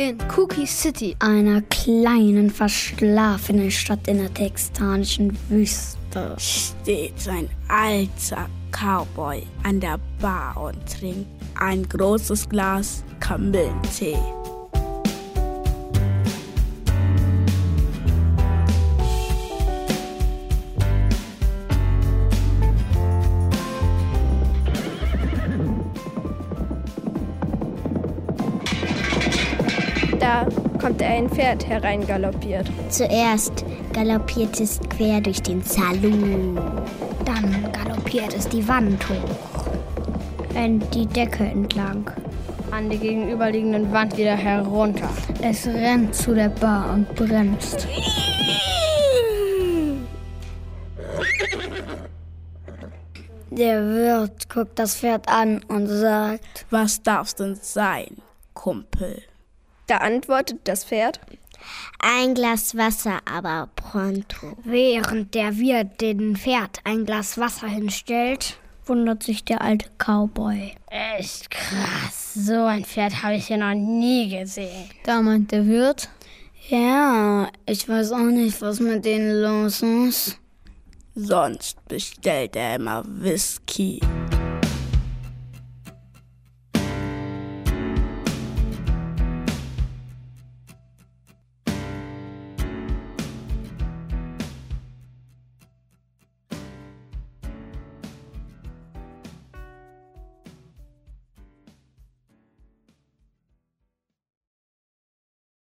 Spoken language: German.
In Cookie City, einer kleinen, verschlafenen Stadt in der texanischen Wüste, steht ein alter Cowboy an der Bar und trinkt ein großes Glas Kamillentee. Da kommt ein Pferd hereingaloppiert. Zuerst galoppiert es quer durch den Saloon. Dann galoppiert es die Wand hoch. Rennt die Decke entlang. An die gegenüberliegenden Wand wieder herunter. Es rennt zu der Bar und bremst. Der Wirt guckt das Pferd an und sagt, Was darf's denn sein, Kumpel? Da antwortet das Pferd. ein Glas Wasser, aber pronto. Während der Wirt dem Pferd ein Glas Wasser hinstellt, wundert sich der alte Cowboy. Echt krass. So ein Pferd habe ich hier noch nie gesehen. Da meint der Wirt, ja, ich weiß auch nicht, was mit denen los ist. Sonst bestellt er immer Whisky.